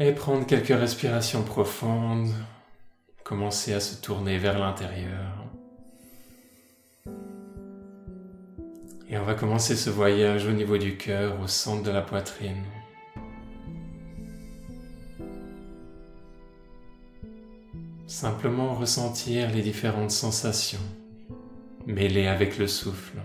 Et prendre quelques respirations profondes. Commencer à se tourner vers l'intérieur. Et on va commencer ce voyage au niveau du cœur, au centre de la poitrine. Simplement ressentir les différentes sensations mêlées avec le souffle.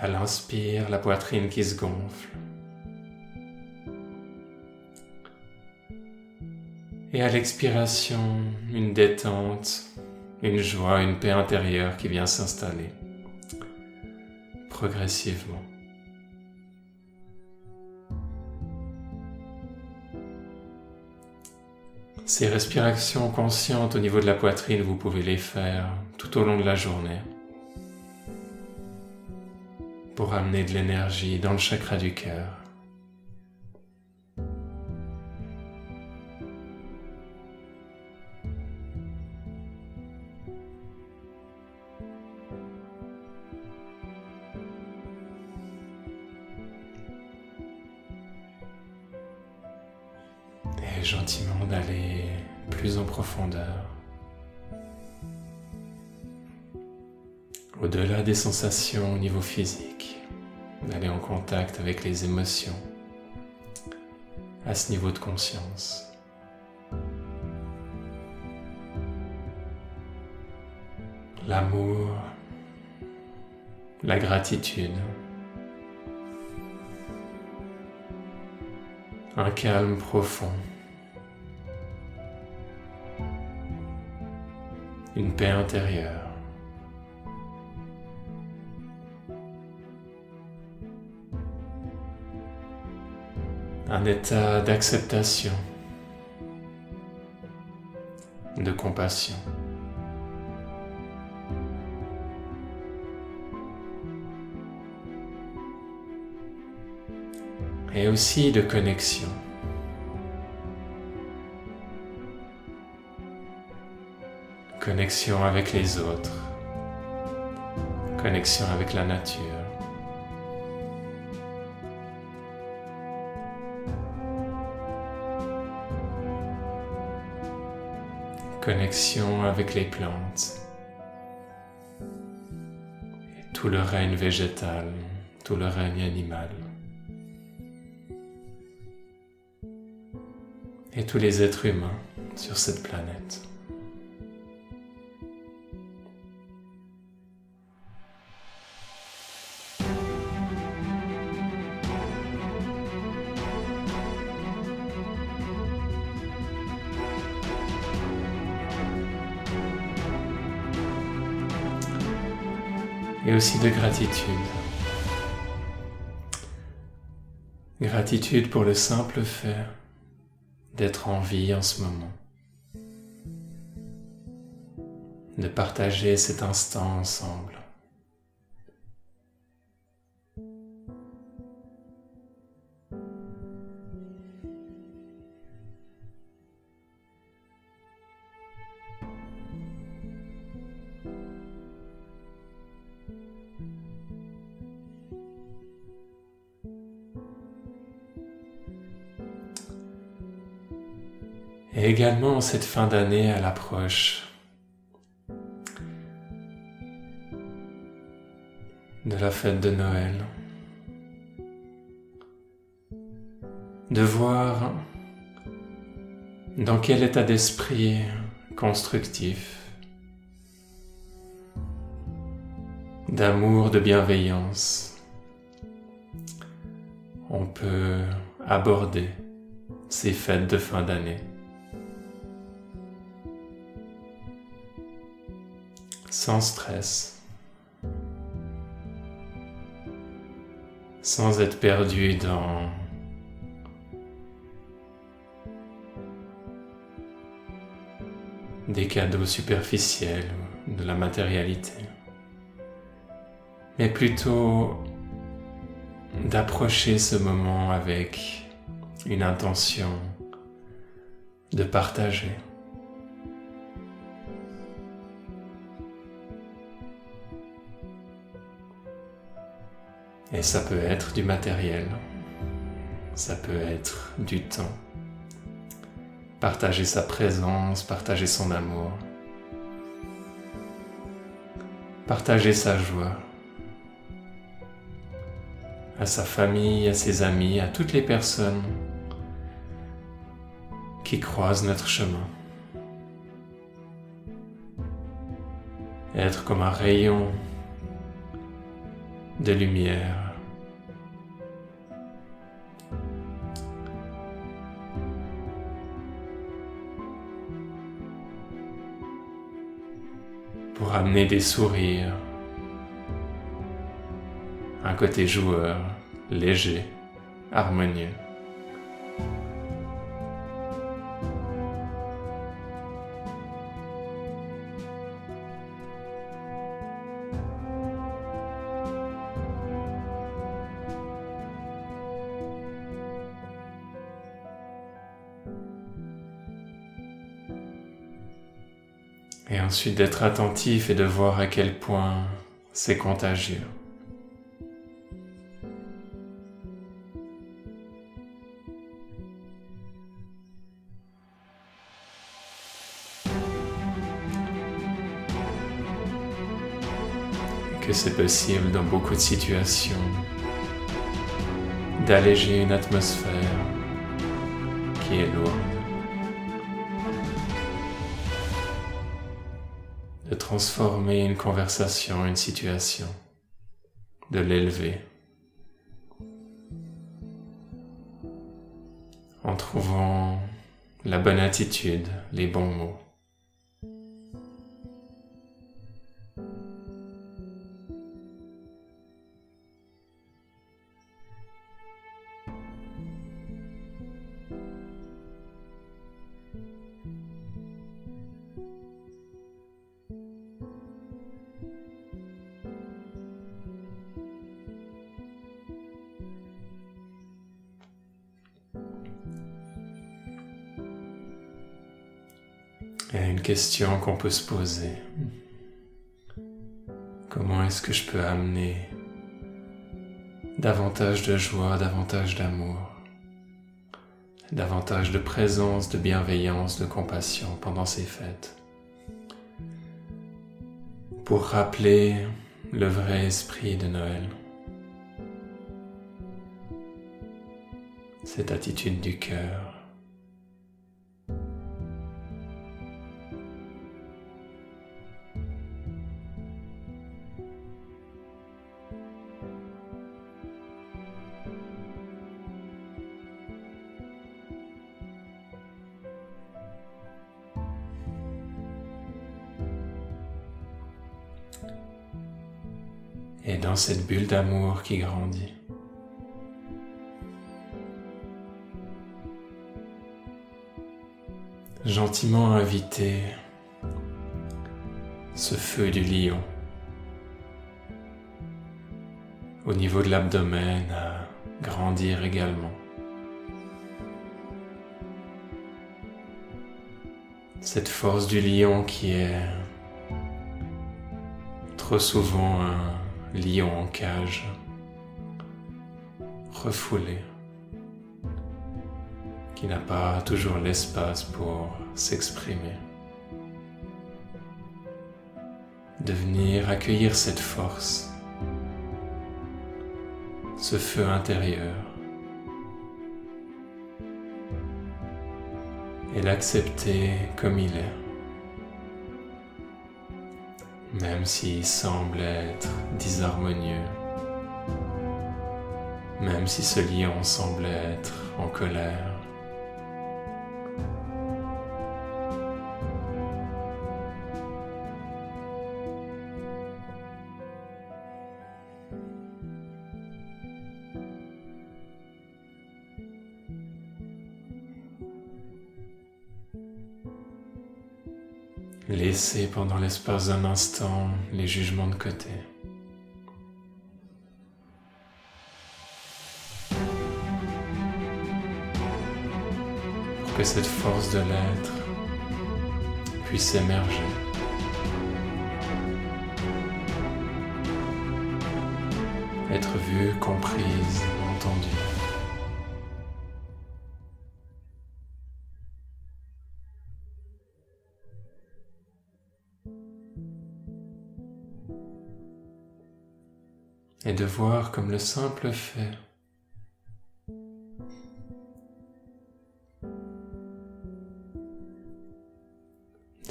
À l'inspire, la poitrine qui se gonfle. Et à l'expiration, une détente, une joie, une paix intérieure qui vient s'installer progressivement. Ces respirations conscientes au niveau de la poitrine, vous pouvez les faire tout au long de la journée pour amener de l'énergie dans le chakra du cœur. Des sensations au niveau physique, d'aller en contact avec les émotions à ce niveau de conscience. L'amour, la gratitude, un calme profond. une paix intérieure. Un état d'acceptation, de compassion. Et aussi de connexion. connexion avec les autres, connexion avec la nature. Avec les plantes tout le règne végétal, tout le règne animal. Et tous les êtres humains sur cette planète. Et aussi de gratitude. Gratitude pour le simple fait d'être en vie en ce moment, de partager cet instant ensemble. Et également cette fin d'année à l'approche de la fête de Noël. De voir dans quel état d'esprit constructif, d'amour, de bienveillance, on peut aborder ces fêtes de fin d'année. Sans stress, sans être perdu dans des cadeaux superficiels de la matérialité, mais plutôt d'approcher ce moment avec une intention de partager. Et ça peut être du matériel, ça peut être du temps. Partager sa présence, partager son amour. Partager sa joie à sa famille, à ses amis, à toutes les personnes qui croisent notre chemin. Être comme un rayon de lumière. Pour amener des sourires, un côté joueur, léger, harmonieux. Et ensuite d'être attentif et de voir à quel point c'est contagieux. que c'est possible dans beaucoup de situations d'alléger une atmosphère qui est lourde. De transformer une conversation, une situation, de l'élever, en trouvant la bonne attitude, les bons mots. Question qu'on peut se poser. Comment est-ce que je peux amener davantage de joie, davantage d'amour, davantage de présence, de bienveillance, de compassion pendant ces fêtes? Pour rappeler le vrai esprit de Noël, cette attitude du cœur et dans cette bulle d'amour qui grandit. Gentiment inviter ce feu du lion au niveau de l'abdomen à grandir également. Cette force du lion qui est trop souvent un lion en cage, refoulé, qui n'a pas toujours l'espace pour s'exprimer. De venir accueillir cette force, ce feu intérieur, et l'accepter comme il est même s'il semble être disharmonieux, même si ce lion semble être en colère. Laissez pendant l'espace d'un instant les jugements de côté. Pour que cette force de l'être puisse émerger. Être vue, comprise, entendue. De voir comme le simple fait.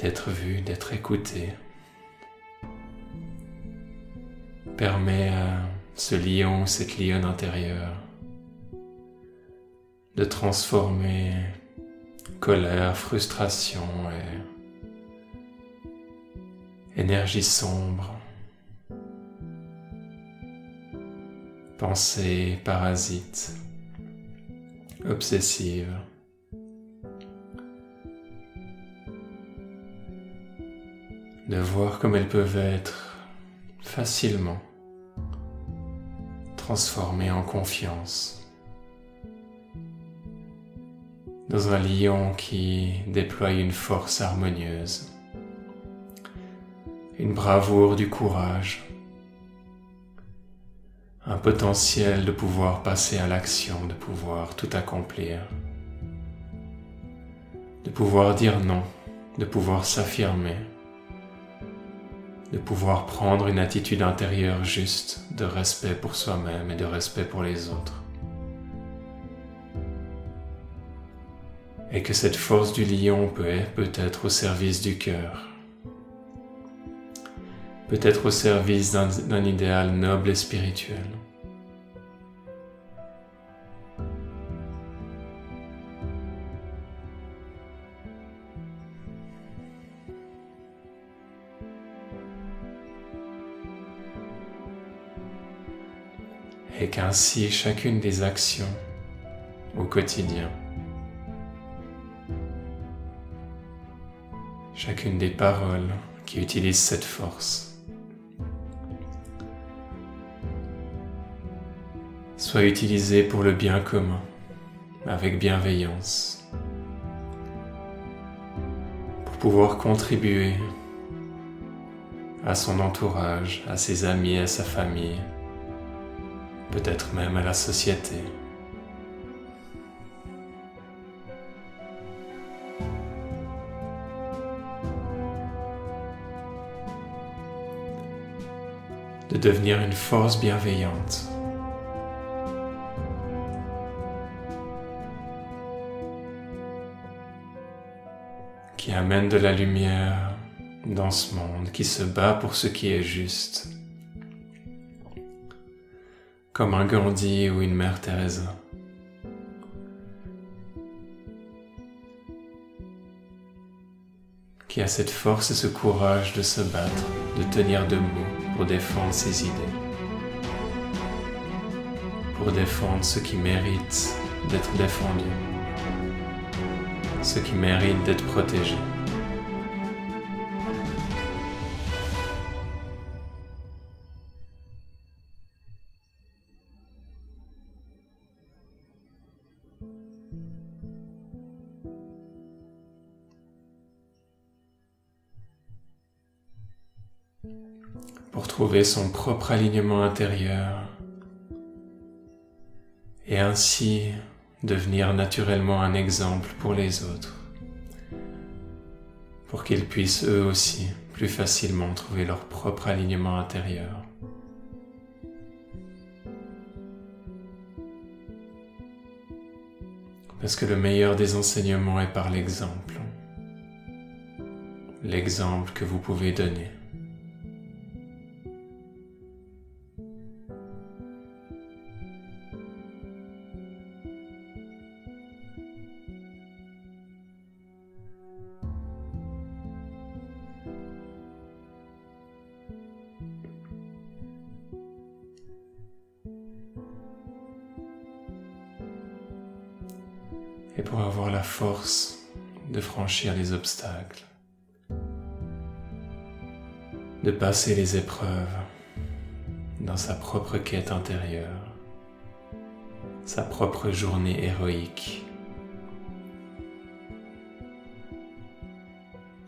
D'être vu, d'être écouté, permet à ce lion, cette lionne intérieure, de transformer colère, frustration et énergie sombre, pensée parasite, obsessive, de voir comme elles peuvent être facilement transformées en confiance. Dans un lion qui déploie une force harmonieuse, une bravoure du courage, un potentiel de pouvoir passer à l'action, de pouvoir tout accomplir, de pouvoir dire non, de pouvoir s'affirmer de pouvoir prendre une attitude intérieure juste de respect pour soi-même et de respect pour les autres. Et que cette force du lion peut peut-être au service du cœur, peut-être au service d'un idéal noble et spirituel. Et qu'ainsi chacune des actions au quotidien, chacune des paroles qui utilisent cette force, soit utilisée pour le bien commun, avec bienveillance, pour pouvoir contribuer à son entourage, à ses amis, à sa famille, peut-être même à la société. de devenir une force bienveillante. qui amène de la lumière dans ce monde, qui se bat pour ce qui est juste comme un Gandhi ou une Mère Teresa. Qui a cette force et ce courage de se battre, de tenir debout pour défendre ses idées, pour défendre ce qui mérite d'être défendu, ce qui mérite d'être protégé. Trouver son propre alignement intérieur et ainsi devenir naturellement un exemple pour les autres, pour qu'ils puissent eux aussi plus facilement trouver leur propre alignement intérieur. Parce que le meilleur des enseignements est par l'exemple, l'exemple que vous pouvez donner. Force de franchir les obstacles, de passer les épreuves dans sa propre quête intérieure, sa propre journée héroïque,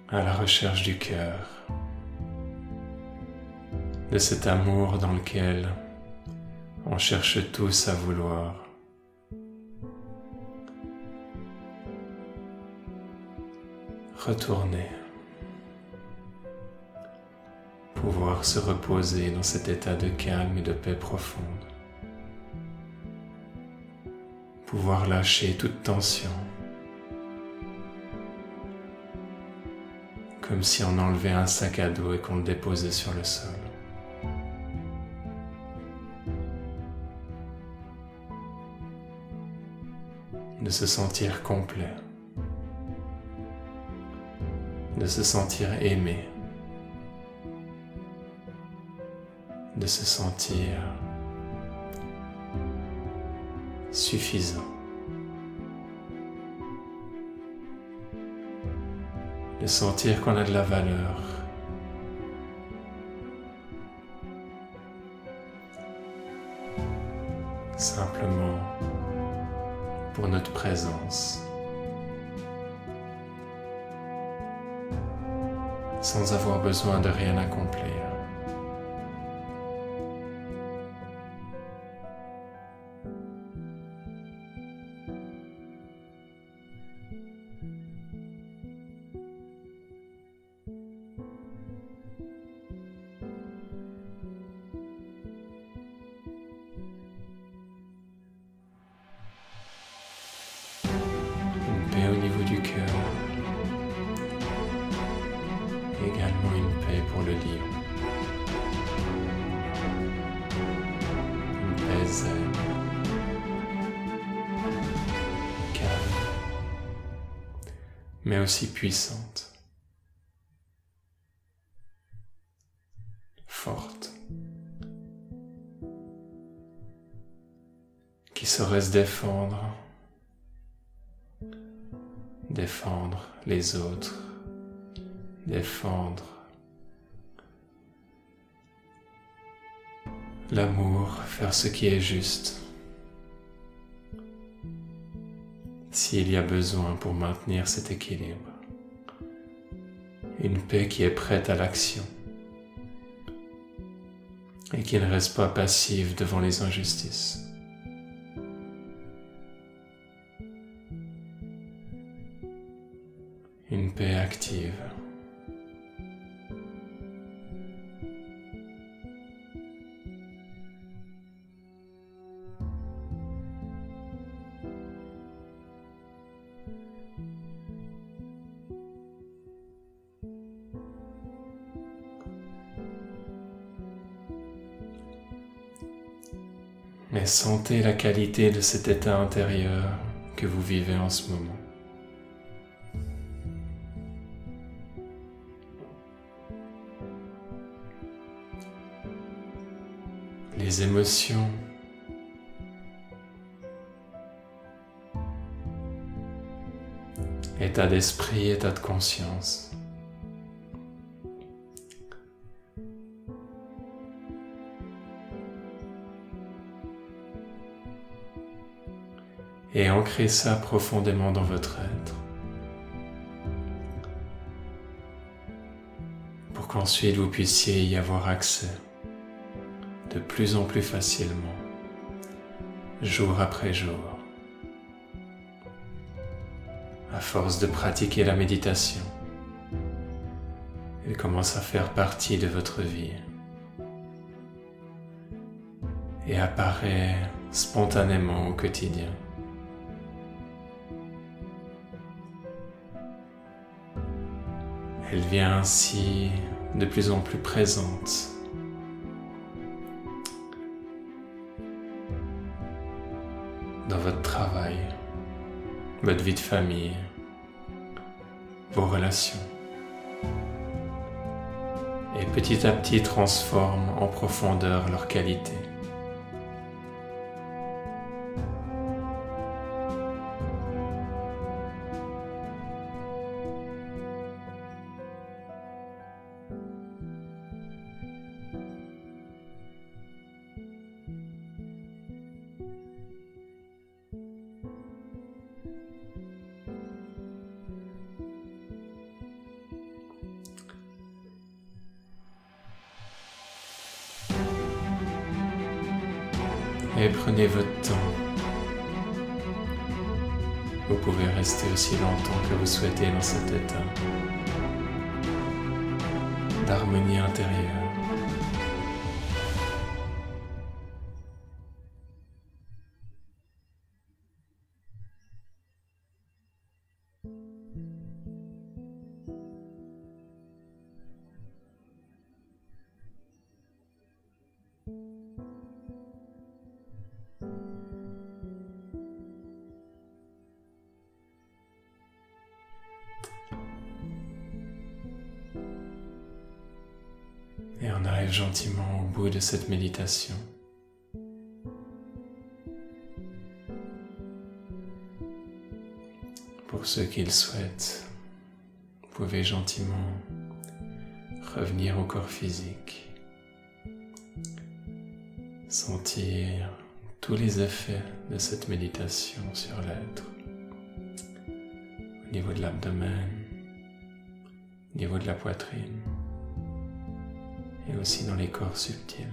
à la recherche du cœur, de cet amour dans lequel on cherche tous à vouloir retourner pouvoir se reposer dans cet état de calme et de paix profonde. Pouvoir lâcher toute tension. Comme si on enlevait un sac à dos et qu'on le déposait sur le sol. De se sentir complet. De se sentir aimé. de se sentir suffisant. De sentir qu'on a de la valeur. Simplement pour notre présence. Sans avoir besoin de rien accomplir. Mais aussi puissante. Forte. Qui saurait se défendre défendre les autres, défendre l'amour, faire ce qui est juste. S'il y a besoin pour maintenir cet équilibre, une paix qui est prête à l'action et qui ne reste pas passive devant les injustices. une paix active. Mais sentez la qualité de cet état intérieur que vous vivez en ce moment. les émotions. État d'esprit, état de conscience. Et ancrez ça profondément dans votre être. Pour qu'ensuite vous puissiez y avoir accès de plus en plus facilement, jour après jour. À force de pratiquer la méditation, elle commence à faire partie de votre vie et apparaît spontanément au quotidien. Elle vient ainsi de plus en plus présente dans votre travail, votre vie de famille, vos relations. Et petit à petit transforme en profondeur leur qualité. Vous pouvez rester aussi longtemps que vous souhaitez dans cet état d'harmonie intérieure. Cette méditation. Pour ceux qui le souhaitent, vous pouvez gentiment revenir au corps physique, sentir tous les effets de cette méditation sur l'être, au niveau de l'abdomen, au niveau de la poitrine et aussi dans les corps subtils.